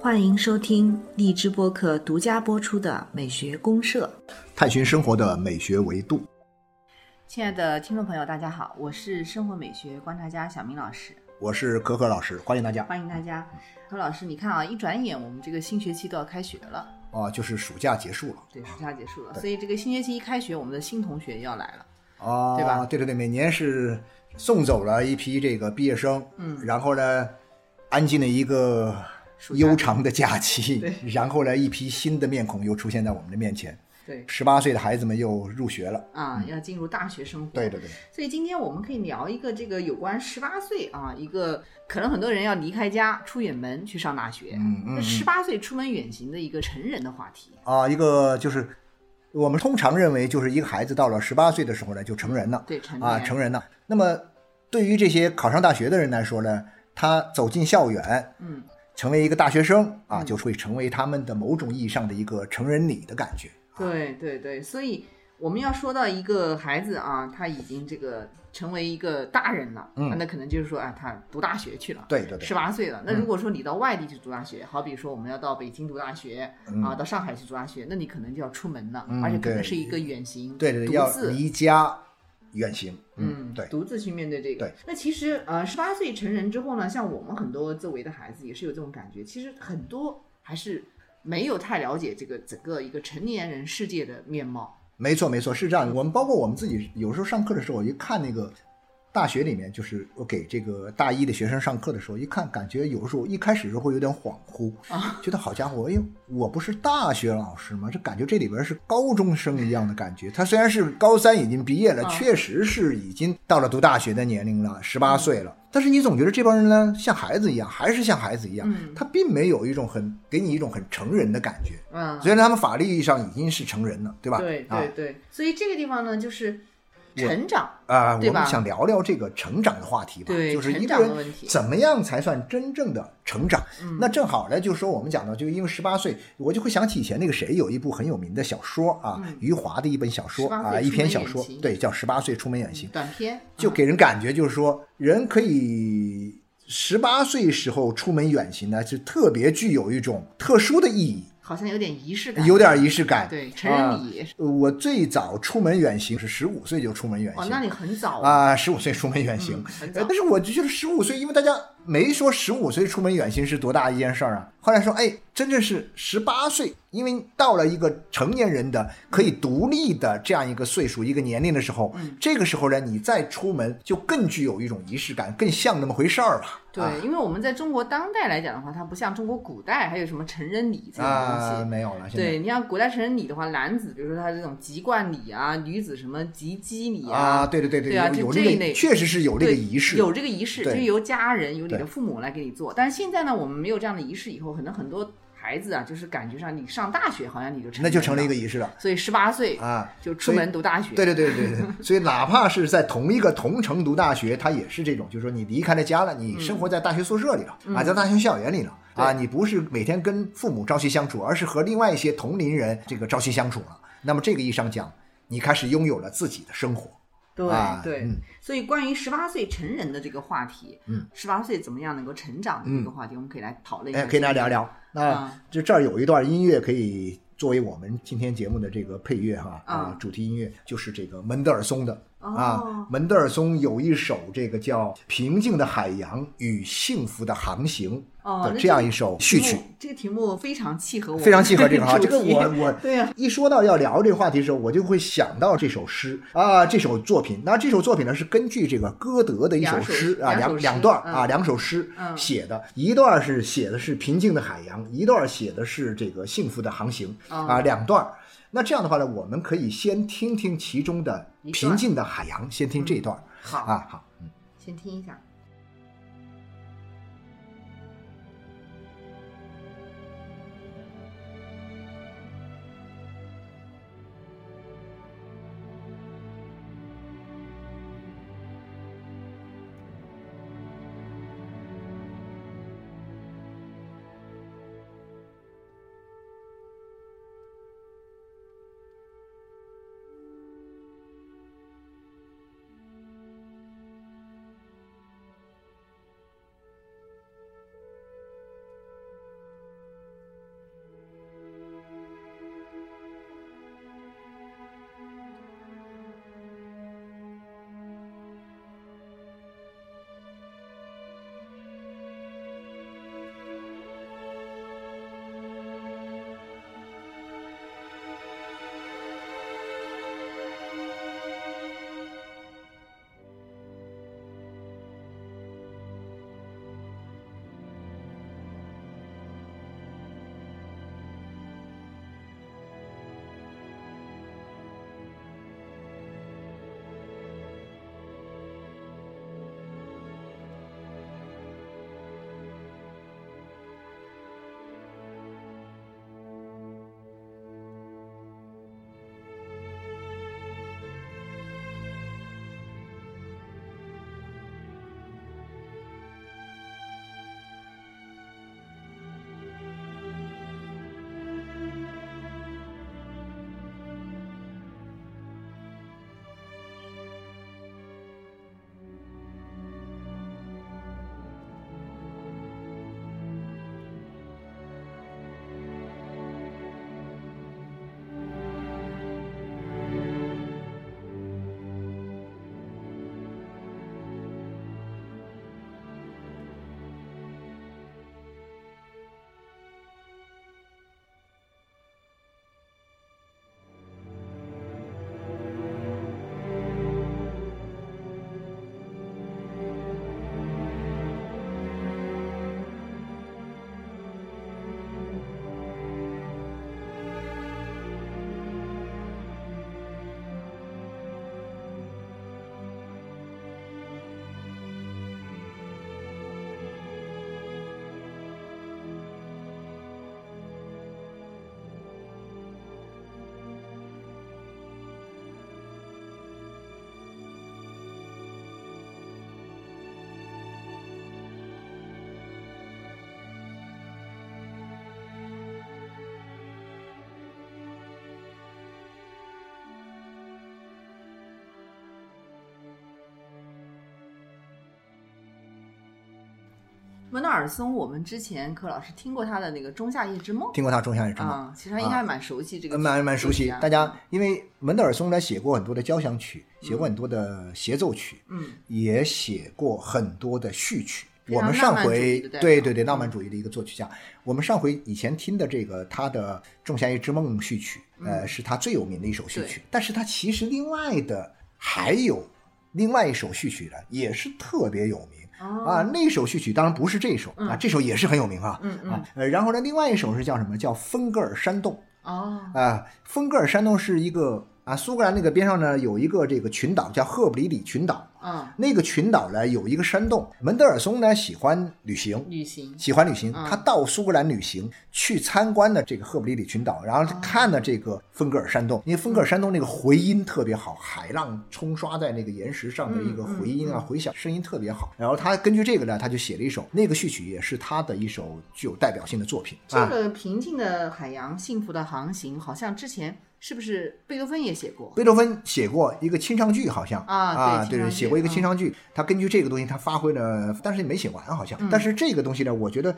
欢迎收听荔枝播客独家播出的《美学公社》，探寻生活的美学维度。亲爱的听众朋友，大家好，我是生活美学观察家小明老师，我是可可老师，欢迎大家。欢迎大家，何老师，你看啊，一转眼我们这个新学期都要开学了，哦，就是暑假结束了。对，暑假结束了，所以这个新学期一开学，我们的新同学要来了。啊，对吧对对对，每年是送走了一批这个毕业生，嗯。然后呢，安静的一个悠长的假期对，然后呢，一批新的面孔又出现在我们的面前，对。十八岁的孩子们又入学了。啊，要进入大学生活。对对对，所以今天我们可以聊一个这个有关十八岁啊，一个可能很多人要离开家出远门去上大学，嗯嗯那十八岁出门远行的一个成人的话题。啊，一个就是我们通常认为，就是一个孩子到了十八岁的时候呢，就成人了。对，成年啊，成人了。那么对于这些考上大学的人来说呢，他走进校园，嗯，成为一个大学生啊，嗯就会成为他们的某种意义上的一个成人礼的感觉。对对对，所以我们要说到一个孩子啊，他已经这个成为一个大人了，嗯那可能就是说啊，他读大学去了。对对对十八岁了，那如果说你到外地去读大学，好比说我们要到北京读大学、啊，到上海去读大学，那你可能就要出门了，嗯而且可能是一个远行，对对对，要离家远行。嗯，对。独自去面对这个。对，那其实呃，十八岁成人之后呢，像我们很多周围的孩子也是有这种感觉，其实很多还是没有太了解这个整个一个成年人世界的面貌。没错没错，是这样。我们包括我们自己，有时候上课的时候，一看那个大学里面，就是我给这个大一的学生上课的时候，一看感觉有时候一开始的时候会有点恍惚，啊觉得好家伙，哎呦，我不是大学老师吗？这感觉这里边是高中生一样的感觉。他虽然是高三已经毕业了，啊确实是已经到了读大学的年龄了，十八岁了。但是你总觉得这帮人呢，像孩子一样，还是像孩子一样，嗯他并没有一种很给你一种很成人的感觉。嗯，虽然他们法律意义上已经是成人了，对吧？对啊对对，所以这个地方呢，就是成长。啊、我们想聊聊这个成长的话题吧，对就是一成个人怎么样才算真正的成长？嗯。那正好呢，就是说我们讲到，就因为十八岁，我就会想起以前那个谁有一部很有名的小说啊，嗯。余华的一本小说啊，一篇小说，对，叫《十八岁出门远行》，短篇就嗯给人感觉就是说，人可以十八岁时候出门远行呢，是特别具有一种特殊的意义，好像有点仪式感，有点仪式感。对成人礼我最早出门远行是十五岁就出门远行哦，行。那你很早啊，十五岁出门远行但是我就觉得十五岁，因为大家没说十五岁出门远行是多大一件事儿啊。后来说，哎，真正是十八岁，因为到了一个成年人的可以独立的这样一个岁数、一个年龄的时候，嗯这个时候呢，你再出门就更具有一种仪式感，更像那么回事儿了。对，因为我们在中国当代来讲的话，它不像中国古代还有什么成人礼这种东啊，西。没有了。对，你像古代成人礼的话，男子比如说他这种籍贯礼啊，女子什么及笄礼啊，对对对对啊有有这个就这一类确实是有这个对仪式，有这个仪式，就是由家人、由你的父母来给你做。但是现在呢，我们没有这样的仪式，以后可能很多孩子啊，就是感觉上你上大学好像你就成那就成了一个仪式了。所以十八岁啊，就出门读大学。对对对对对，所以哪怕是在同一个同城读大学，他也是这种，就是说你离开了家了，你生活在大学宿舍里了，啊，在大学校园里了，啊，你不是每天跟父母朝夕相处，而是和另外一些同龄人这个朝夕相处了。那么这个意义上讲，你开始拥有了自己的生活。对啊对。嗯，所以关于十八岁成人的这个话题，嗯，十八岁怎么样能够成长的这个话题，我们可以来讨论一下。哎，可以来聊聊。那嗯。就这儿有一段音乐可以作为我们今天节目的这个配乐哈啊嗯，主题音乐就是这个门德尔松的哦。啊，门德尔松有一首这个叫《平静的海洋与幸福的航行》的这样一首序曲。这个题目非常契合我，非常契合这个哈，这个我我 对呀一说到要聊这个话题的时候，我就会想到这首诗啊，这首作品。那这首作品呢是根据这个歌德的一首诗啊，两两段啊，嗯两首诗嗯写的，一段是写的是平静的海洋，一段写的是这个幸福的航行哦啊，两段。那这样的话呢，我们可以先听听其中的平静的海洋，先听这一段好啊，好，嗯。先听一下。门德尔松，我们之前柯老师听过他的那个《仲夏夜之梦》听过他《仲夏夜之梦》啊，其实他应该蛮熟悉这个曲，蛮蛮熟悉。大家因为门德尔松呢写过很多的交响曲，写过很多的协奏曲，嗯也写过很多的序曲。我们上回对对对浪漫主义的一个作曲家，我们上回以前听的这个他的《仲夏夜之梦》序曲，呃，是他最有名的一首序曲嗯。但是他其实另外的还有另外一首序曲呢，也是特别有名。哦啊，那首序曲当然不是这首啊，这首也是很有名啊。嗯嗯啊，呃，然后呢，另外一首是叫什么？叫《芬格尔山洞》。哦，啊，芬格尔山洞是一个啊，苏格兰那个边上呢有一个这个群岛叫赫布里里群岛，嗯，那个群岛呢有一个山洞。门德尔松呢喜欢旅行，旅行，喜欢旅行，嗯他到苏格兰旅行去参观了这个赫布里里群岛，然后看了这个芬格尔山洞，因为芬格尔山洞那个回音特别好，海浪冲刷在那个岩石上的一个回音啊，回响声音特别好。然后他根据这个呢，他就写了一首那个序曲，也是他的一首具有代表性的作品这啊。个平静的海洋，幸福的航行，好像之前是不是贝多芬也写过？贝多芬写过一个清唱剧，好像啊对啊，对，写过一个嗯清唱剧。他根据这个东西，他发挥了，但是没写完，好像。嗯但是这个东西呢，我觉得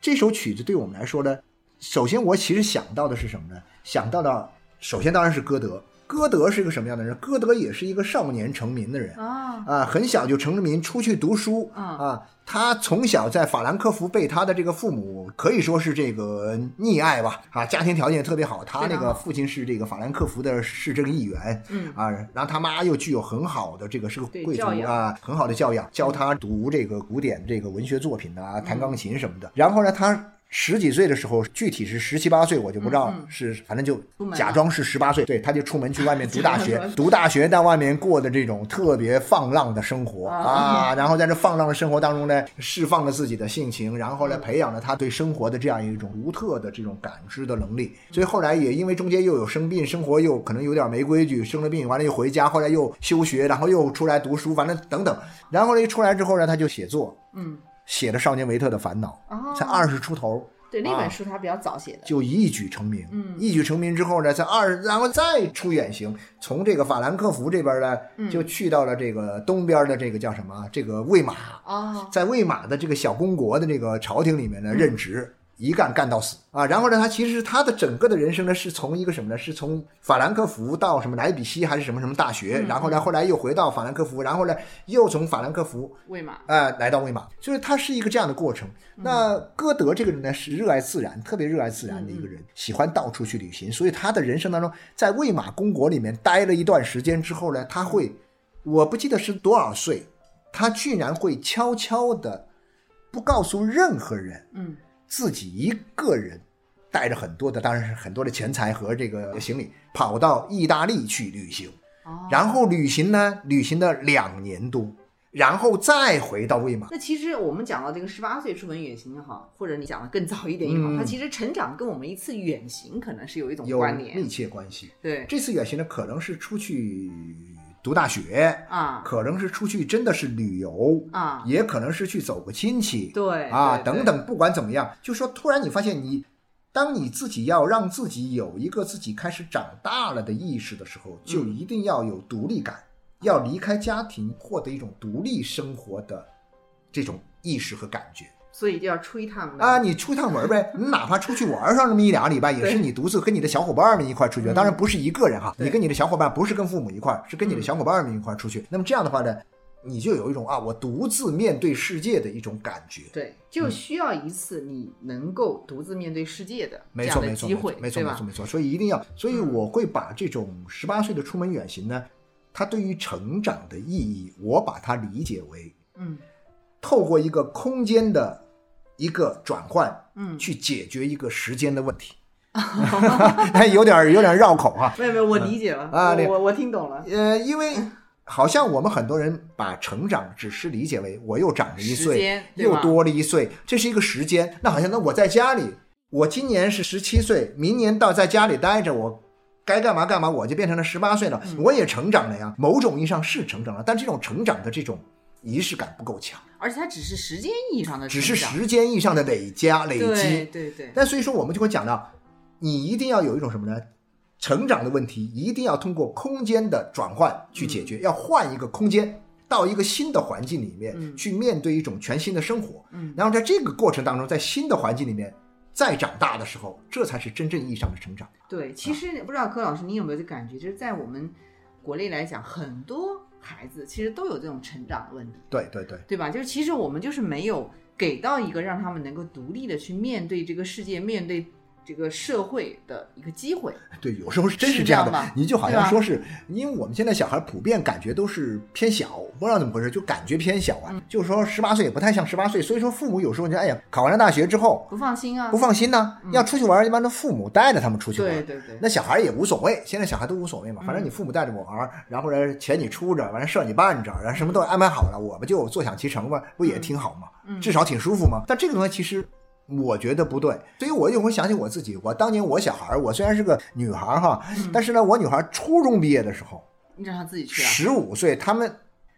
这首曲子对我们来说呢，首先我其实想到的是什么呢？想到的首先当然是歌德。歌德是一个什么样的人？歌德也是一个少年成名的人啊，啊，很小就成了名，出去读书嗯啊。他从小在法兰克福被他的这个父母可以说是这个溺爱吧，啊，家庭条件特别好。他那个父亲是这个法兰克福的市政议员，嗯啊，然后他妈又具有很好的这个是个贵族啊，很好的教养，教他读这个古典这个文学作品啊，嗯弹钢琴什么的。然后呢，他。十几岁的时候，具体是十七八岁，我就不知道是，反正就假装是十八岁，对，他就出门去外面读大 学，读大学在外面过的这种特别放浪的生活啊啊，然后在这放浪的生活当中呢，释放了自己的性情，然后呢，培养了他对生活的这样一种独特的这种感知的能力。所以后来也因为中间又有生病，生活又可能有点没规矩，生了病完了又回家，后来又休学，然后又出来读书，反正等等。然后呢，一出来之后呢，他就写作，嗯，写的《少年维特的烦恼哦》，才二十出头。对，那啊本书他比较早写的，就一举成名。嗯一举成名之后呢，在二，然后再出远行，从这个法兰克福这边呢，嗯就去到了这个东边的这个叫什么？这个魏玛，哦，在魏玛的这个小公国的这个朝廷里面嗯呢任职。一干干到死啊！然后呢，他其实他的整个的人生呢，是从一个什么呢？是从法兰克福到什么莱比锡还是什么什么大学，嗯然后呢，后来又回到法兰克福，然后呢，又从法兰克福魏玛，呃，来到魏玛，就是他是一个这样的过程。那歌德这个人呢，是热爱自然，特别热爱自然的一个人，喜欢到处去旅行，所以他的人生当中，在魏玛公国里面待了一段时间之后呢，他会，我不记得是多少岁，他居然会悄悄的，不告诉任何人，嗯自己一个人带着很多的，当然是很多的钱财和这个行李，跑到意大利去旅行。哦，然后旅行呢，旅行了两年多，然后再回到魏玛。那其实我们讲到这个十八岁出门远行也好，或者你讲的更早一点也好，嗯它其实成长跟我们一次远行可能是有一种有密关联。切关系。对这次远行呢，可能是出去读大学，啊。可能是出去真的是旅游，啊，也可能是去走个亲戚，对啊，等等，不管怎么样，就说突然你发现你，当你自己要让自己有一个自己开始长大了的意识的时候，就嗯一定要有独立感，要离开家庭，获得一种独立生活的这种意识和感觉。所以就要出一趟门啊，你出一趟门呗，你 哪怕出去玩上那么一两个礼拜，也是你独自跟你的小伙伴们一块出去，嗯当然不是一个人哈，你跟你的小伙伴不是跟父母一块儿，是跟你的嗯小伙伴们一块出去。那么这样的话呢，你就有一种啊，我独自面对世界的一种感觉。对，就需要一次你能够独自面对世界的这没错，没错，机会，没错，没错，？没错。所以一定要，所以嗯我会把这种十八岁的出门远行呢，它对于成长的意义，我把它理解为嗯透过一个空间的一个转换，嗯，去解决一个时间的问题。有点儿有点儿绕口哈、没有没有，我理解了啊我我我听懂了。呃，因为好像我们很多人把成长只是理解为我又长了一岁又多了一岁，这是一个时间。那好像那我在家里，我今年是十七岁，明年到在家里待着，我该干嘛干嘛，我就变成了十八岁了，嗯我也成长了呀。某种意义上是成长了，但这种成长的这种仪式感不够强，而且它只是时间意义上的只，是时间意义上的累加累积。对对，但所以说，我们就会讲到，你一定要有一种什么呢？成长的问题一定要通过空间的转换去解决，要换一个空间。到一个新的环境里面嗯去面对一种全新的生活，嗯然后在这个过程当中，在新的环境里面再长大的时候，这才是真正意义上的成长。对，其实不知道柯老师你有没有这感觉，就是在我们国内来讲，很多孩子其实都有这种成长的问题，对对对，对吧？就是其实我们就是没有给到一个让他们能够独立的去面对这个世界、面对这个社会的一个机会。对，有时候是真是是这样的样。你就好像说是，因为我们现在小孩普遍感觉都是偏小，不知道怎么回事，就感觉偏小嗯啊。就是说十八岁也不太像十八岁，所以说父母有时候就哎呀，考完了大学之后不放心啊，不放心呢，要出去玩，一般都父母带着他们出去玩。对对对，那小孩也无所谓，现在小孩都无所谓嘛，反正你父母带着我玩，然后呢钱你出着，完了事儿你办着，然后什么都安排好了，我们就坐享其成吧，不也挺好吗？至少挺舒服嘛。但这个东西其实我觉得不对，所以我有会想起我自己，我当年我小孩，我虽然是个女孩哈，但是呢，我女孩初中毕业的时候，你让她自己去啊，十五岁，她们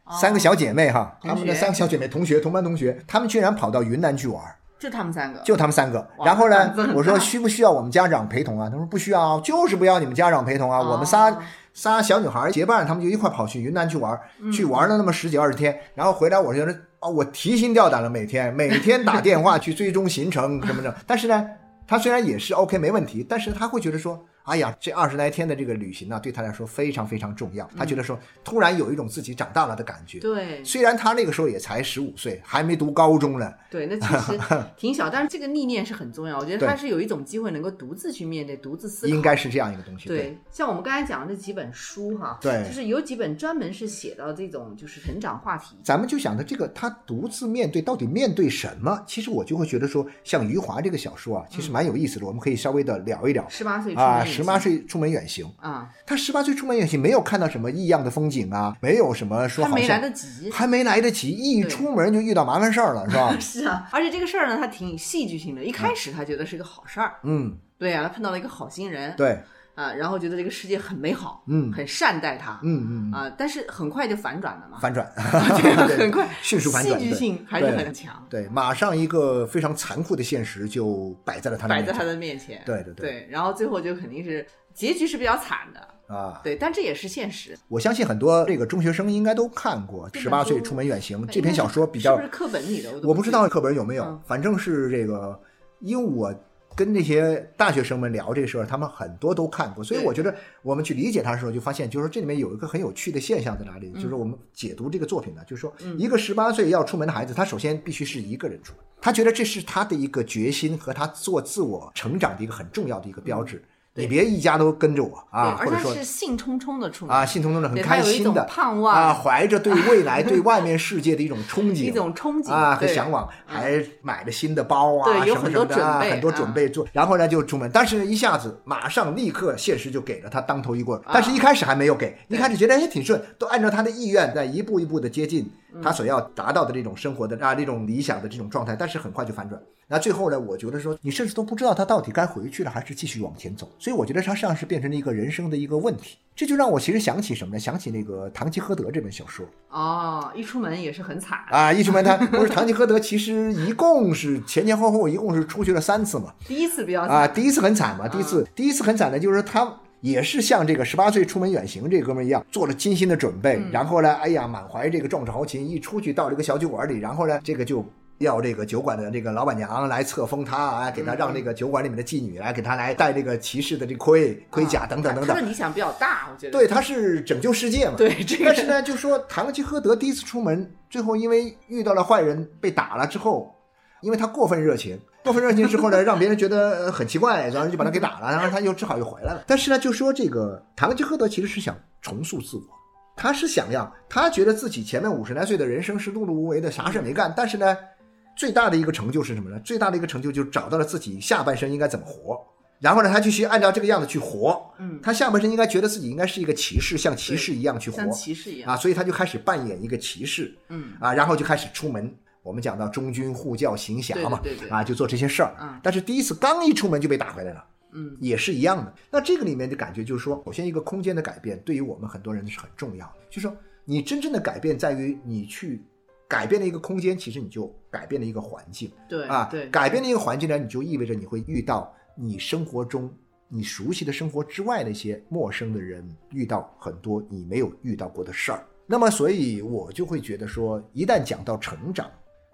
哦三个小姐妹哈，同她们的三个小姐妹同学同班同学，她们居然跑到云南去玩。就她们三个，就她们三个。然后呢我说需不需要我们家长陪同啊？她说不需要啊，就是不要你们家长陪同啊。哦我们仨仨小女孩结伴，她们就一块跑去云南去玩，嗯去玩了那么十几二十天，然后回来，我觉得啊，我提心吊胆了，每天每天打电话去追踪行程什么的。但是呢，他虽然也是 OK 没问题，但是他会觉得说，哎呀，这二十来天的这个旅行呢、对他来说非常非常重要。他觉得说，突然有一种自己长大了的感觉。对虽然他那个时候也才十五岁，还没读高中呢，对，那其实 挺小，但是这个历练是很重要。我觉得他是有一种机会能够独自去面对、独自思考。应该是这样一个东西。对，像我们刚才讲的这几本书哈，对就是有几本专门是写到这种就是成长话题。咱们就想着这个他独自面对到底面对什么？其实我就会觉得说，像余华这个小说啊，其实蛮有意思的，我们可以稍微的聊一聊十八岁啊。十八岁出门远行，啊，他十八岁出门远行，没有看到什么异样的风景啊，没有什么说还没来得及。还没来得及，一出门就遇到麻烦事儿了，是吧？是啊，而且这个事儿呢，他挺戏剧性的。一开始他觉得是个好事儿，嗯，对啊，他碰到了一个好心人，对，啊，然后觉得这个世界很美好，嗯很善待他，嗯嗯，啊，但是很快就反转了嘛，反转，对，很快，迅速反转戏剧性还是很强，对，马上一个非常残酷的现实就摆在了他的面前摆在他的面前，对对对对，然后最后就肯定是结局是比较惨的，啊。对，但这也是现实。我相信很多这个中学生应该都看过《十八岁出门远行》这篇小说，比较是不是课本里的？我不知道课本有没有嗯，反正是这个，因为我跟那些大学生们聊这个事儿，他们很多都看过，所以我觉得我们去理解它的时候，就发现就是说这里面有一个很有趣的现象在哪里，就是我们解读这个作品呢，就是说一个十八岁要出门的孩子，他首先必须是一个人出门，他觉得这是他的一个决心和他做自我成长的一个很重要的一个标志。你别一家都跟着我啊，或者说且是兴冲冲的出门啊，兴冲冲的很开心的盼望啊，怀着对未来、对外面世界的一种 憧憬，一种憧憬啊和向往，还买了新的包啊，什么很多什么的很多啊。准备做，然后呢就出门，但是呢一下子马上立刻现实就给了他当头一棍但是一开始还没有给，一开始觉得哎挺顺，都按照他的意愿在一步一步的接近嗯。他所要达到的这种生活的啊这种理想的这种状态，但是很快就反转。那最后呢，我觉得说你甚至都不知道他到底该回去了还是继续往前走，所以我觉得他像是变成了一个人生的一个问题。这就让我其实想起什么呢？想起那个《堂吉诃德》这本小说哦，一出门也是很惨，啊，一出门他不是堂吉诃德，其实一共是前前后后一共是出去了三次嘛。第一次比较啊，第一次很惨嘛，第一次第一次很惨呢就是他。也是像这个十八岁出门远行这哥们儿一样，做了精心的准备，然后呢，哎呀，满怀这个壮志豪情，一出去到这个小酒馆里，然后呢，这个就要这个酒馆的这个老板娘来册封他啊，给他让这个酒馆里面的妓女来给他来戴这个骑士的这盔盔甲等等等等他的。理想比较大，我觉得。对，他是拯救世界嘛。对这个但是呢，就说堂吉诃德第一次出门，最后因为遇到了坏人被打了之后，因为他过分热情，过分热情之后呢，让别人觉得呃很奇怪，然后就把他给打了，然后他又只好又回来了。但是呢，就说这个堂吉诃德其实是想重塑自我，他是想要，他觉得自己前面五十来岁的人生是碌碌无为的，啥事没干，但是呢，最大的一个成就是什么呢？最大的一个成就就是找到了自己下半生应该怎么活。然后呢，他继续按照这个样子去活。嗯，他下半身应该觉得自己应该是一个骑士，像骑士一样去活像骑士一样，啊，所以他就开始扮演一个骑士嗯，啊，然后就开始出门。我们讲到忠君护教行侠嘛，对对对对啊，就做这些事儿。嗯但是第一次刚一出门就被打回来了，嗯，也是一样的。那这个里面的感觉就是说，首先一个空间的改变对于我们很多人是很重要的，就是说你真正的改变在于你去改变了一个空间，其实你就改变了一个环境。对啊，对，改变了一个环境呢，你就意味着你会遇到你生活中你熟悉的生活之外的一些陌生的人，遇到很多你没有遇到过的事儿。那么，所以我就会觉得说，一旦讲到成长，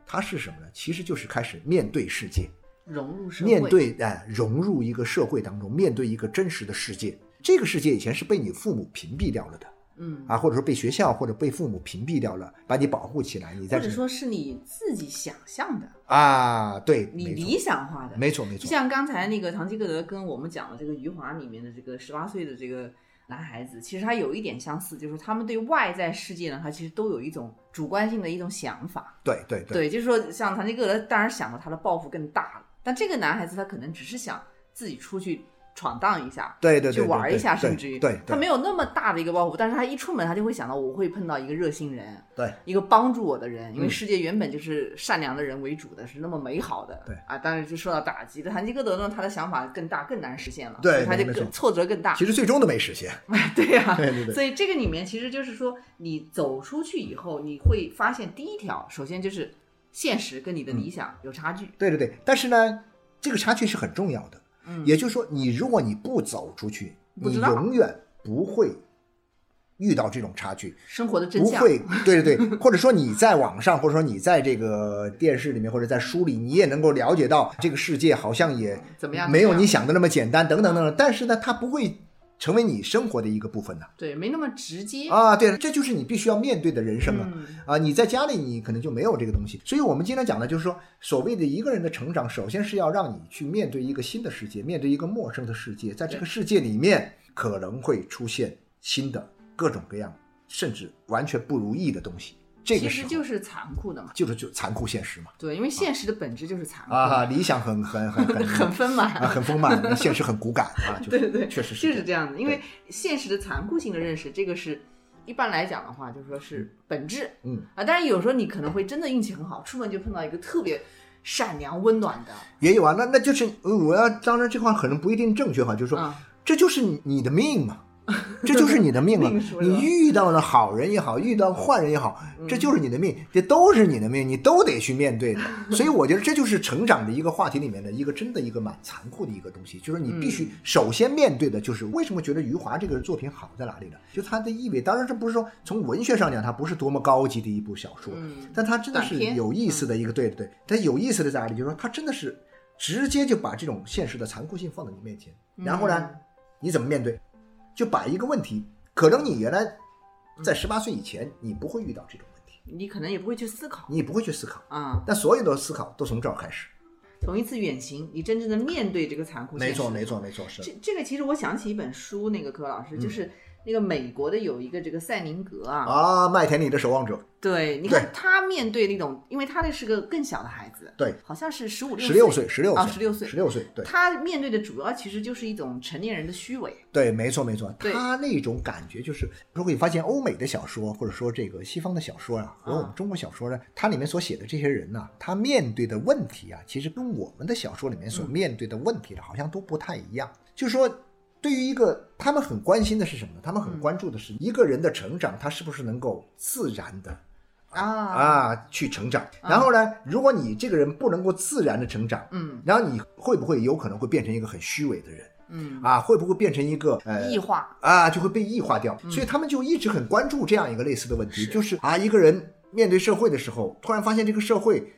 它是什么呢？其实就是开始面对世界，融入社会，面对哎，融入一个社会当中，面对一个真实的世界。这个世界以前是被你父母屏蔽掉了的嗯，啊，或者说被学校或者被父母屏蔽掉了，把你保护起来。你在这或者说是你自己想象的，啊，对，你理想化的，没错没错，就像刚才那个唐吉诃德跟我们讲的这个余华里面的这个十八岁的这个男孩子，其实他有一点相似，就是他们对外在世界呢，他其实都有一种主观性的一种想法。对对对，对，就是说像唐吉诃德当然想到他的抱负更大了，但这个男孩子他可能只是想自己出去闯荡一下。对对对，去玩一下，甚至于对，他没有那么大的一个包袱，但是他一出门，他就会想到我会碰到一个热心人，对，一个帮助我的人，因为嗯世界原本就是善良的人为主的，是那么美好的，对啊，当然就受到打击的。堂吉诃德呢，他的想法更大，更难实现了，对他就更挫折更大其。实最终都没实现。对呀、对对对所以这个里面其实就是说，你走出去以后，你会发现第一条，首先就是现实跟你的理想有差距，对对对，但是呢，这个差距是很重要的。嗯也就是说，你如果你不走出去，你永远不会遇到这种差距，生活的真相。不会。对对对，或者说你在网上，或者说你在这个电视里面，或者在书里，你也能够了解到这个世界好像也怎么样？没有你想的那么简单，等等等等。但是呢，它不会成为你生活的一个部分呢对，没那么直接。啊。对，这就是你必须要面对的人生啊。嗯啊，你在家里你可能就没有这个东西，所以我们经常讲的就是说，所谓的一个人的成长，首先是要让你去面对一个新的世界，面对一个陌生的世界，在这个世界里面可能会出现新的各种各样，甚至完全不如意的东西。这其实就是残酷的嘛。就是就残酷现实嘛。对，因为现实的本质就是残酷，啊，理想很很很很 很丰满。啊，很丰满，现实很骨感啊，就是对对对，确实是就是是这样。这样的。因为现实的残酷性的认识，这个是一般来讲的话，就说是本质。嗯啊，但是有时候你可能会真的运气很好，出门就碰到一个特别善良温暖的。也有啊，那那就是呃我要当然这话可能不一定正确哈，就是说、啊这就是你你的命嘛，这就是你的命了命说。的你遇到了好人也好，遇到坏人也好，嗯这就是你的命，这都是你的命，你都得去面对的。所以我觉得这就是成长的一个话题里面的一个真的一个蛮残酷的一个东西，就是你必须嗯首先面对的就是为什么觉得余华这个作品好在哪里呢？就它的意味，当然这不是说从文学上讲它不是多么高级的一部小说，嗯，但它真的是有意思的一个，对对对，它有意思的在哪里？就是说它真的是直接就把这种现实的残酷性放在你面前，然后呢，嗯你怎么面对？就把一个问题，可能你原来在十八岁以前你不会遇到这种问题，你可能也不会去思考你也不会去思考，啊。但所有的思考都从这儿开始。从一次远行，你真正的面对这个残酷。没错，没错，没错，是这这个其实我想起一本书，那个柯老师嗯就是那个美国的有一个这个赛宁格啊，啊，麦田里的守望者，对，你看他面对那种，因为他那是个更小的孩子，对，好像是十五十六岁，十六啊十六岁十六岁，对他面对的主要其实就是一种成年人的虚伪。对，没错没错，他那种感觉就是，如果你发现欧美的小说，或者说这个西方的小说啊，和我们中国小说呢，它里面所写的这些人呢、他面对的问题啊，其实跟我们的小说里面所面对的问题呢，好像都不太一样。就是说，对于一个他们很关心的是什么呢？他们很关注的是一个人的成长，他是不是能够自然的啊啊去成长。然后呢，如果你这个人不能够自然的成长，嗯然后你会不会有可能会变成一个很虚伪的人嗯，啊？会不会变成一个呃异化，啊，就会被异化掉。所以他们就一直很关注这样一个类似的问题，就是啊，一个人面对社会的时候，突然发现这个社会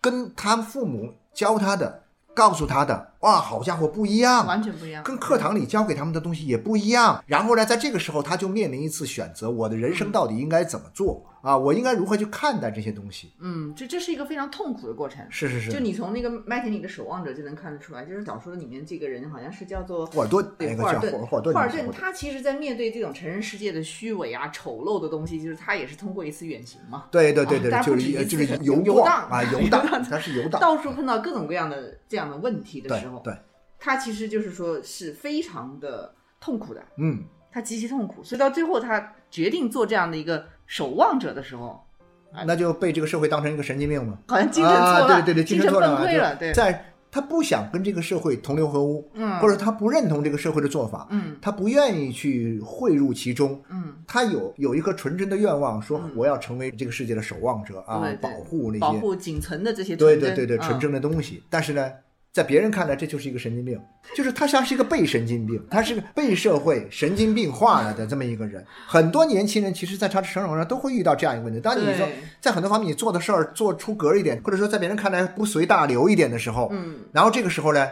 跟他父母教他的、告诉他的，哇，好家伙，不一样。完全不一样。跟课堂里教给他们的东西也不一样，然后呢，在这个时候他就面临一次选择：我的人生到底应该怎么做啊？我应该如何去看待这些东西？嗯，这这是一个非常痛苦的过程。是是是，就你从那个麦田里的守望者就能看得出来，就是小说里面这个人好像是叫做霍尔顿，对霍尔顿，霍霍尔顿，霍尔顿，他其实在面对这种成人世界的虚伪啊、丑陋的东西，就是他也是通过一次远行嘛，对对对对，就是就是游游荡啊，游荡，他是游荡，到处碰到各种各样的这样的问题的时候，对，他其实就是说是非常的痛苦的，嗯，他极其痛苦，所以到最后他决定做这样的一个守望者的时候，那就被这个社会当成一个神经病嘛。好像精神错乱，啊、对对对，精神错乱崩溃了，对，在他不想跟这个社会同流合污，嗯。或者他不认同这个社会的做法，嗯。他不愿意去汇入其中，嗯，他有有一颗纯真的愿望，说嗯。我要成为这个世界的守望者啊保护那些，保护仅存的这些对对对对，纯嗯真的东西。但是呢，在别人看来这就是一个神经病，就是他像是一个被神经病，他是个被社会神经病化了的这么一个人。很多年轻人其实，在他的成长上都会遇到这样一个问题。当你说在很多方面你做的事儿做出格一点，或者说在别人看来不随大流一点的时候，嗯，然后这个时候呢，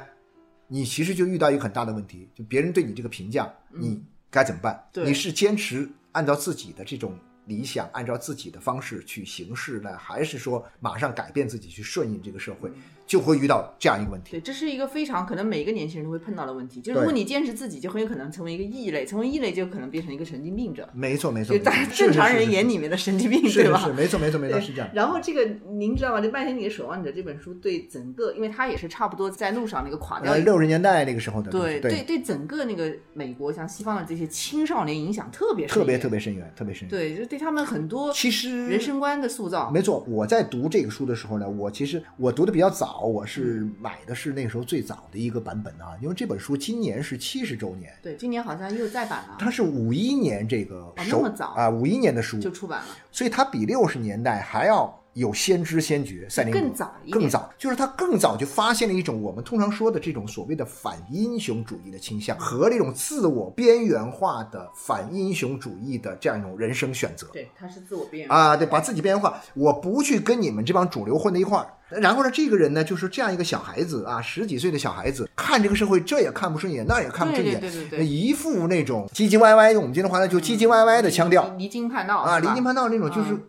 你其实就遇到一个很大的问题，就别人对你这个评价，你该怎么办？嗯你是坚持按照自己的这种理想，按照自己的方式去行事呢，还是说马上改变自己去顺应这个社会，就会遇到这样一个问题。对，这是一个非常可能每一个年轻人都会碰到的问题，就是如果你坚持自己，就很有可能成为一个异类，成为异类就可能变成一个神经病者，没错，没错，就大没错正常人眼里面的神经病，对吧？是没错，没错，没错，是这样。然后这个您知道吗？这《麦田里的守望者》这本书对整个，因为它也是差不多在路上那个垮掉。六十年代那个时候的东对，对对，整个那个美国像西方的这些青少年影响特别特别特别别深远，特别深远。对，就对他们很多其实人生观的塑造。没错，我在读这个书的时候呢，我其实我读的比较早，我是买的是那时候最早的一个版本啊，因为这本书今年是七十周年，对，今年好像又再版了，它是五一年这个那首么早啊，五一年的书，就出版了。所以它比六十年代还要有先知先觉，赛林格更早更早，就是他更早就发现了一种我们通常说的这种所谓的反英雄主义的倾向和这种自我边缘化的反英雄主义的这样一种人生选择。对，他是自我边缘啊，对，把自己边缘化，我不去跟你们这帮主流混在一块儿。然后呢，这个人呢，就是这样一个小孩子啊，十几岁的小孩子，看这个社会，这也看不顺眼，那也看不顺眼，对对对对对一副那种唧唧歪歪，用我们今天话呢，就唧唧歪歪的腔调。离经叛道啊，离经叛道那种就是嗯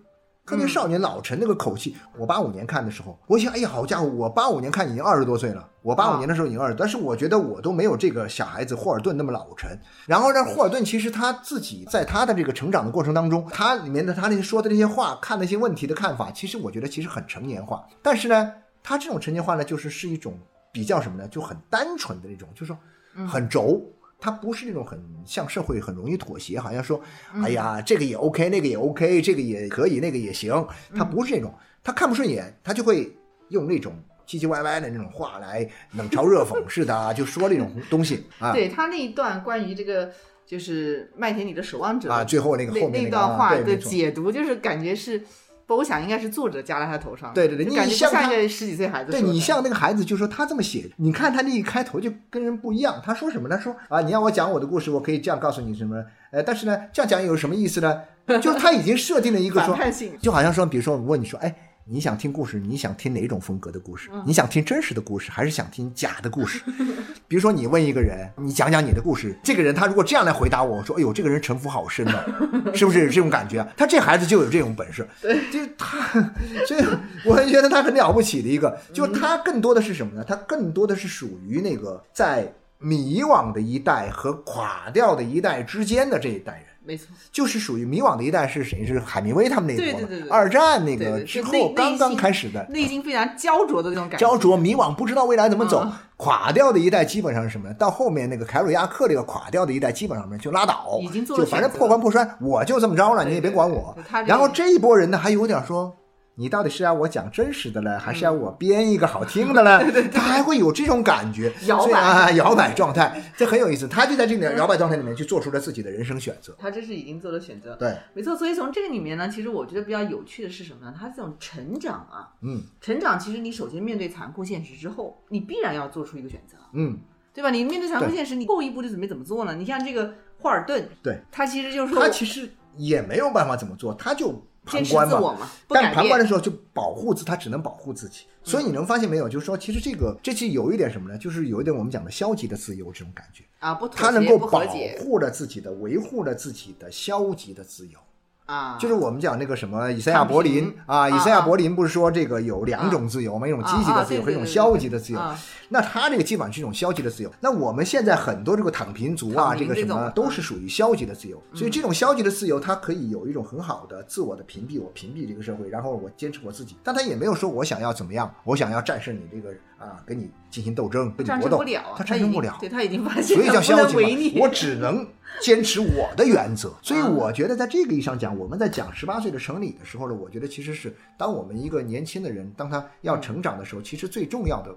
特别少年老成那个口气。我八五年看的时候，我想，哎呀，好家伙，我八五年看已经二十多岁了。我八五啊年的时候已经二十，但是我觉得我都没有这个小孩子霍尔顿那么老成。然后呢，霍尔顿其实他自己在他的这个成长的过程当中，他里面的他那些说的那些话，看那些问题的看法，其实我觉得其实很成年化。但是呢，他这种成年化呢，就是是一种比较什么呢？就很单纯的那种，就是说很轴。他不是那种很向社会很容易妥协，好像说，哎呀，这个也 OK，那个也 OK，这个也可以，那个也行。他不是那种，他看不顺眼，他就会用那种唧唧歪歪的那种话来冷嘲热讽似的啊，就说那种东西啊。对他那一段关于这个就是麦田里的守望者啊，最后那个后面那段话的解读，就是感觉是，不我想应该是作者加在他头上，对对对你感觉你像一个十几岁孩子，对你像那个孩子，就说他这么写，你看他那一开头就跟人不一样。他说什么？他说啊，你让我讲我的故事，我可以这样告诉你什么？呃，但是呢，这样讲有什么意思呢？就是他已经设定了一个说，就好像说，比如说我问你说，哎，你想听故事，你想听哪种风格的故事？嗯你想听真实的故事，还是想听假的故事？比如说你问一个人，你讲讲你的故事，这个人他如果这样来回答我，我说，哎呦，这个人城府好深呢，是不是这种感觉啊？他这孩子就有这种本事，就他，所以我觉得他很了不起的一个，就他更多的是什么呢？他更多的是属于那个在迷惘的一代和垮掉的一代之间的这一代人。没错，就是属于迷惘的一代是谁？是海明威他们那一波嘛对对对对二战那个之后刚刚开始的。内心非常焦灼的那种感觉，焦灼、迷惘，不知道未来怎么走。嗯。垮掉的一代基本上是什么？呢？到后面那个凯鲁亚克这个垮掉的一代，基本上面就拉倒，已经做了就反正破罐破摔，我就这么着了，你也别管我。然后这一波人呢，还有点说。你到底是要我讲真实的呢，还是要我编一个好听的呢？他还会有这种感觉，摇摆啊，摇摆状态，这很有意思。他就在这个摇摆状态里面去做出了自己的人生选择。他这是已经做了选择，对，没错。所以从这个里面呢，其实我觉得比较有趣的是什么呢？他这种成长啊，嗯成长其实你首先面对残酷现实之后，你必然要做出一个选择，嗯，对吧？你面对残酷现实，你后一步就准备怎么做呢？你像这个霍尔顿，对，他其实就是说他其实也没有办法怎么做，他就旁观嘛。但。旁观的时候就保护自，他只能保护自己。所以你能发现没有，就是说，其实这个这期有一点什么呢？就是有一点我们讲的消极的自由这种感觉，啊，不妥他能够保护着自己的，维护着自己的消极的自由。啊，就是我们讲那个什么以赛亚柏林啊，以赛亚柏林不是说这个有两种自由吗？一种积极的自由和一种消极的自由。啊那他这个基本上是一种消极的自由。那我们现在很多这个躺平族啊，这个什么都是属于消极的自由。所以这种消极的自由，它可以有一种很好的自我的屏蔽，我屏蔽这个社会，然后我坚持我自己。但他也没有说我想要怎么样，我想要战胜你这个啊，跟你进行斗争，跟你搏斗，他战胜不了。对他已经发现所以叫消极嘛，我只能坚持我的原则。所以嗯我觉得，在这个意义上讲，我们在讲十八岁的成礼的时候呢，我觉得其实是当我们一个年轻的人，当他要成长的时候，其实最重要的，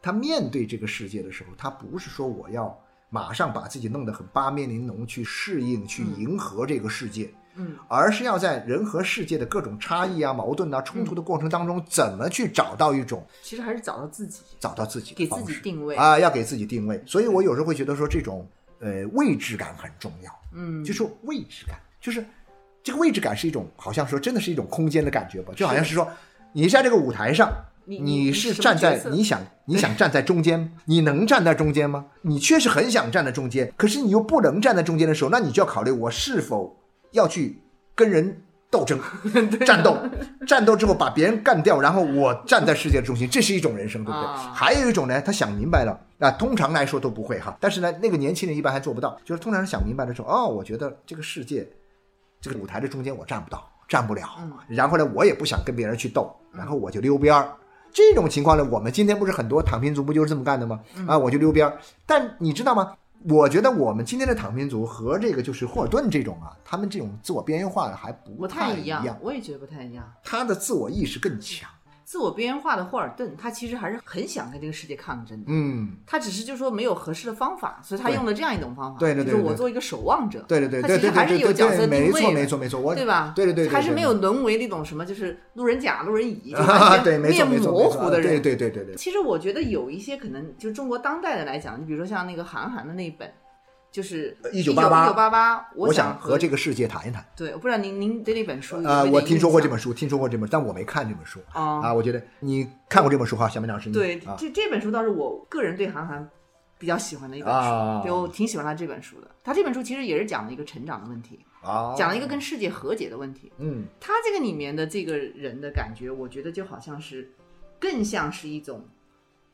他面对这个世界的时候，他不是说我要马上把自己弄得很八面玲珑去适应、去迎合这个世界。嗯，而是要在人和世界的各种差异啊、矛盾啊、冲突的过程当中，怎么去找到一种其实还是找到自己，找到自己给自的方式己定位。啊，要给自己定位。所以我有时候会觉得说，这种呃位置感很重要。嗯，就说位置感，就是这个位置感是一种，好像说真的是一种空间的感觉吧，就好像是说你在这个舞台上，你你是站在你想你想站在中间，你能站在中间吗？你确实很想站在中间，可是你又不能站在中间的时候，那你就要考虑我是否要去跟人斗争、战斗，战斗之后把别人干掉，然后我站在世界的中心，这是一种人生，对不对？啊还有一种呢，他想明白了，啊，通常来说都不会哈，但是呢，那个年轻人一般还做不到，就是通常想明白了说，哦，我觉得这个世界，这个舞台的中间我站不到，站不了，嗯然后呢，我也不想跟别人去斗，然后我就溜边儿。这种情况呢，我们今天不是很多躺平族不就是这么干的吗？嗯啊，我就溜边儿。但你知道吗？我觉得我们今天的躺平族和这个就是霍尔顿这种啊，他们这种自我边缘化的还不不太太一样，样，我也觉得不太一样。他的自我意识更强。自我边缘化的霍尔顿，他其实还是很想跟这个世界抗争的。嗯，他只是就说没有合适的方法，所以他用了这样一种方法，对对对对就是我做一个守望者，对对对他对对对其实还是有对对对，角色定位没错没错没错，我对吧？对对对，对对还是没有沦为那种什么就是路人甲、路人乙，对，全面模糊的人。对对对对，其实我觉得有一些可能，就中国当代的来讲，你比如说像那个韩寒的那一本，就是1988一九八八，我想想和这个世界谈一谈。对，我不知道您您对那本书有啊，我听说过这本书，听说过这本，但我没看这本书啊啊。我觉得你看过这本书哈，小明老师，对，啊这这本书倒是我个人对韩寒比较喜欢的一本书，啊对我挺喜欢他这本书的。他这本书其实也是讲了一个成长的问题，啊，讲了一个跟世界和解的问题。嗯他这个里面的这个人的感觉，我觉得就好像是更像是一种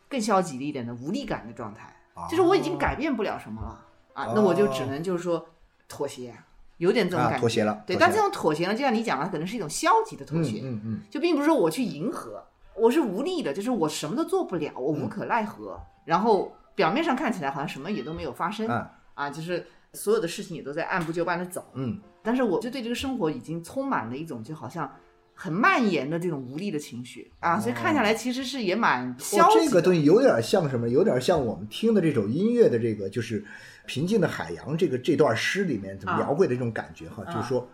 更消极的一点的无力感的状态，就是我已经改变不了什么了啊，那我就只能就是说妥协，有点这种啊感觉。妥协了对，但这种妥协呢，就像你讲的，它可能是一种消极的妥嗯协。嗯嗯就并不是说我去迎合，我是无力的，就是我什么都做不了，嗯我无可奈何。然后表面上看起来好像什么也都没有发生，嗯啊，就是所有的事情也都在按部就班的走。嗯，但是我就对这个生活已经充满了一种就好像很蔓延的这种无力的情绪啊，所以看下来其实是也蛮消哦，极的。这个东西有点像什么？有点像我们听的这首音乐的这个，就是《平静的海洋》这个这段诗里面怎么啊描绘的这种感觉哈，啊就是说。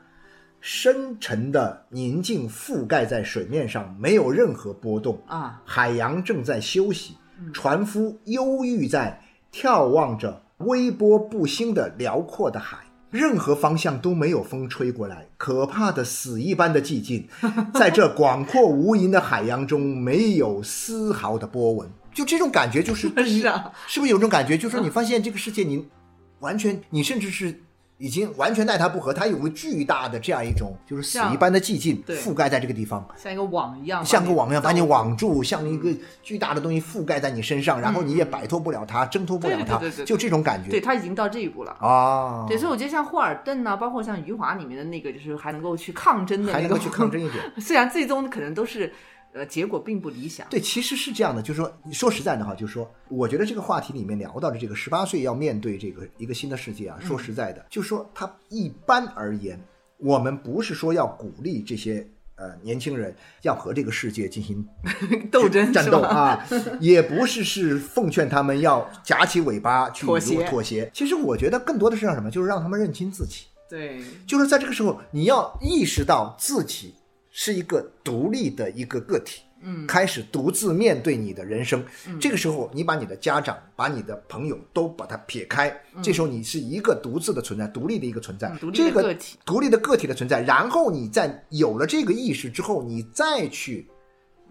深沉的宁静覆盖在水面上，没有任何波动。啊，海洋正在休息，船夫忧郁在眺望着微波不兴的辽阔的海，任何方向都没有风吹过来，可怕的死一般的寂静，在这广阔无垠的海洋中，没有丝毫的波纹。就这种感觉，就是是不是有种感觉？就是说你发现这个世界，你完全，你甚至是已经完全奈他不何，它有个巨大的这样一种，就是死一般的寂静覆盖在这个地方。像一个网一样，像个网一样把你。网住，像一个巨大的东西覆盖在你身上，然后你也摆脱不了它，挣脱不了它就这种感觉对他已经到这一步了。啊。对，所以我觉得像霍尔顿呐、包括像余华里面的那个，就是还能够去抗争的、还能够去抗争一点。虽然最终可能都是，呃，结果并不理想。对，其实是这样的，就是说，说实在的哈，就是说，我觉得这个话题里面聊到的这个十八岁要面对这个一个新的世界啊，说实在的，就是说，他一般而言，我们不是说要鼓励这些呃年轻人要和这个世界进行 斗争战斗啊，也不是是奉劝他们要夹起尾巴去妥协妥协。其实我觉得更多的是让什么，就是让他们认清自己。对，就是在这个时候，你要意识到自己是一个独立的一个个体，嗯，开始独自面对你的人生。嗯这个时候，你把你的家长、把你的朋友都把它撇开，这时候你是一个独自的存在，独立的一个存在，嗯独立这个的个体独立的个体的存在。然后你在有了这个意识之后，你再去。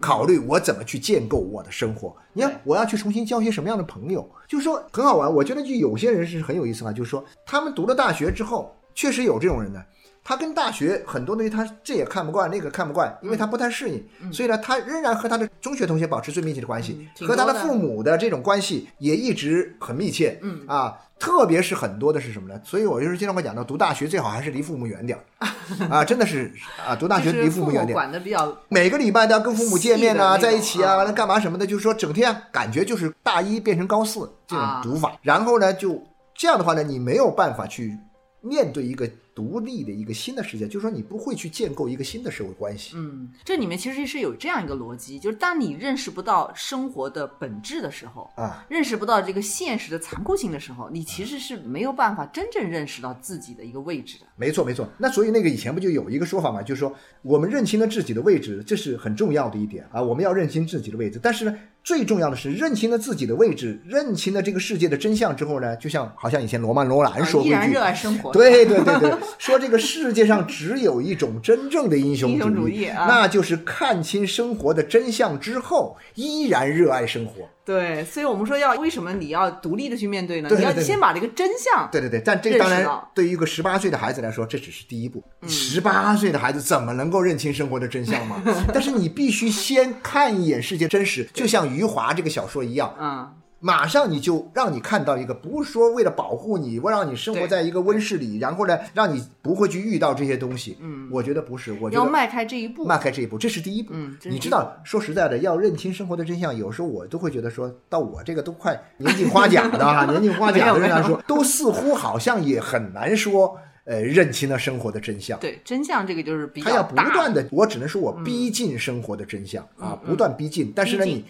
考虑我怎么去建构我的生活？你看，我要去重新交一些什么样的朋友？就是说很好玩。我觉得就有些人是很有意思嘛，就是说他们读了大学之后，确实有这种人呢。他跟大学很多东西，他这也看不惯，那个看不惯，因为他不太适应，所以呢，他仍然和他的中学同学保持最密切的关系嗯，和他的父母的这种关系也一直很密切。嗯啊，特别是很多的是什么呢？所以我就是经常会讲到，读大学最好还是离父母远点儿 啊，真的是啊，读大学离父母远点儿。管的比较每个礼拜都要跟父母见面啊，在一起啊，啊完了干嘛什么的，就是说整天感觉就是大一变成高四这种啊读法，然后呢，就这样的话呢，你没有办法去面对一个独立的一个新的世界，就是说你不会去建构一个新的社会关系。嗯，这里面其实是有这样一个逻辑，就是当你认识不到生活的本质的时候，啊，认识不到这个现实的残酷性的时候，你其实是没有办法真正认识到自己的一个位置的。没错没错。那所以那个以前不就有一个说法嘛，就是说我们认清了自己的位置，这是很重要的一点啊，我们要认清自己的位置。但是呢，最重要的是认清了自己的位置，认清了这个世界的真相之后呢，就像好像以前罗曼罗兰说过一句啊依然热。爱生活。对对对对，说这个世界上只有一种真正的英雄主主义啊那就是看清生活的真相之后，依然热爱生活。对，所以我们说要为什么你要独立的去面对呢？对对对你要先把这个真相对对对，但这个当然对于一个十八岁的孩子来说，这只是第一步。嗯十八岁的孩子怎么能够认清生活的真相嘛？但是你必须先看一眼世界真实，就像余华这个小说一样，嗯，马上你就让你看到一个，不是说为了保护你，我让你生活在一个温室里，然后呢，让你不会去遇到这些东西。嗯，我觉得不是，我觉得要迈开这一步。迈开这一步，这是第一步。你知道，说实在的，要认清生活的真相，有时候我都会觉得说，到我这个都快年近花甲的哈，年近花甲的人来说，都似乎好像也很难说，呃，认清了生活的真相。对真相这个就是比较他要不大断的，我只能说我逼近生活的真相、啊，不断逼近。但是呢，你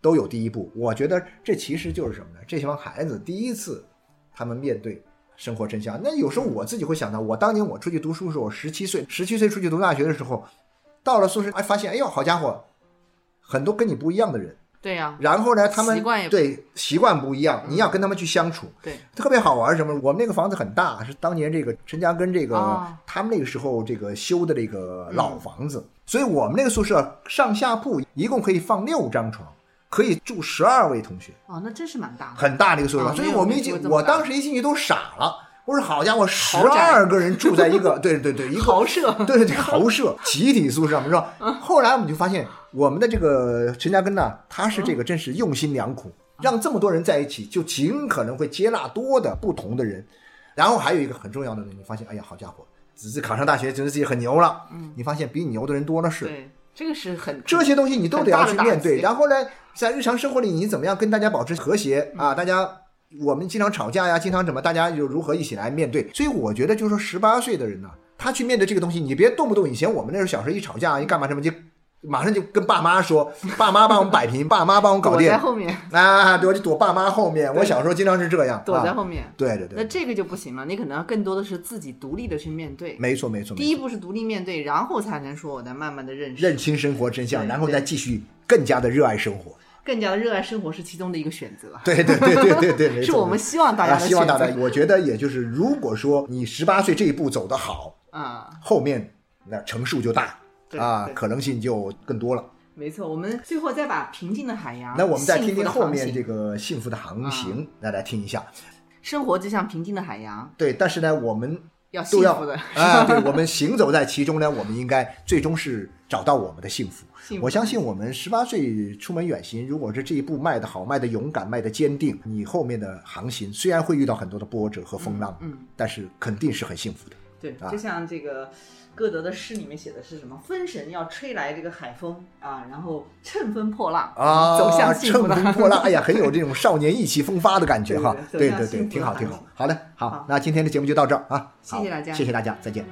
都有第一步，我觉得这其实就是什么呢？这帮孩子第一次他们面对生活真相。那有时候我自己会想到，我当年我出去读书的时候，十七岁，十七岁出去读大学的时候，到了宿舍，哎，发现，哎呦，好家伙，很多跟你不一样的人。对呀、然后呢，他们对习惯不一样，你要跟他们去相处。对，特别好玩儿什么？我们那个房子很大，是当年这个陈家根这个、哦他们那个时候这个修的这个老房子，所以我们那个宿舍上下铺一共可以放六张床，可以住十二位同学，哦，那真是蛮大的。很大的一个宿舍所以我们一进，我当时一进去都傻了。我说好家伙，十二个人住在一个，对对对，一个 豪舍对对对，豪舍 集体宿舍，我们说。后来我们就发现，我们的这个陈嘉庚呢，他是这个真是用心良苦，让这么多人在一起，就尽可能会接纳多的不同的人。然后还有一个很重要的呢，你发现，哎呀，好家伙，只是考上大学，觉得自己很牛了。嗯，你发现比你牛的人多的是。对，这个是很这些东西你都得要去面对。然后呢，在日常生活里，你怎么样跟大家保持和谐嗯啊？大家我们经常吵架呀，经常怎么，大家就如何一起来面对。所以我觉得，就是说十八岁的人呢，他去面对这个东西，你别动不动以前我们那时候小时候一吵架一干嘛什么就。马上就跟爸妈说，爸妈帮我们摆平，爸妈帮我们搞定躲在后面，啊！对，我就躲爸妈后面。我小时候经常是这样，躲在啊后面。对对对，那这个就不行了，你可能要更多的是自己独立的去面对。没错没错。第一步是独立面对，然后才能说我在慢慢的认识，认清生活真相，然后再继续更加的热爱生活。更加的热爱生活是其中的一个选择，对对对对对对。是我们希望大家啊，希望大家我觉得也就是，如果说你十八岁这一步走得好，啊，后面那成数就大啊，可能性就更多了。没错。我们最后再把平静的海洋，那我们再听听后面这个幸福的航行，大家听一下。生活就像平静的海洋，对，但是呢，我们要幸都要福的，啊，对，我们行走在其中呢，我们应该最终是找到我们的幸福。我相信我们十八岁出门远行，如果是这一步迈得好、迈得勇敢、迈得坚定，你后面的航行虽然会遇到很多的波折和风浪，嗯，但是肯定是很幸福的。对，啊就像这个歌德的诗里面写的是什么？风神要吹来这个海风啊，然后乘风破浪啊，走向幸乘福的风破浪，哎呀，很有这种少年意气风发的感觉哈。对对对挺好挺好。好的，好好，那今天的节目就到这儿啊。谢谢大家谢谢大家，再见。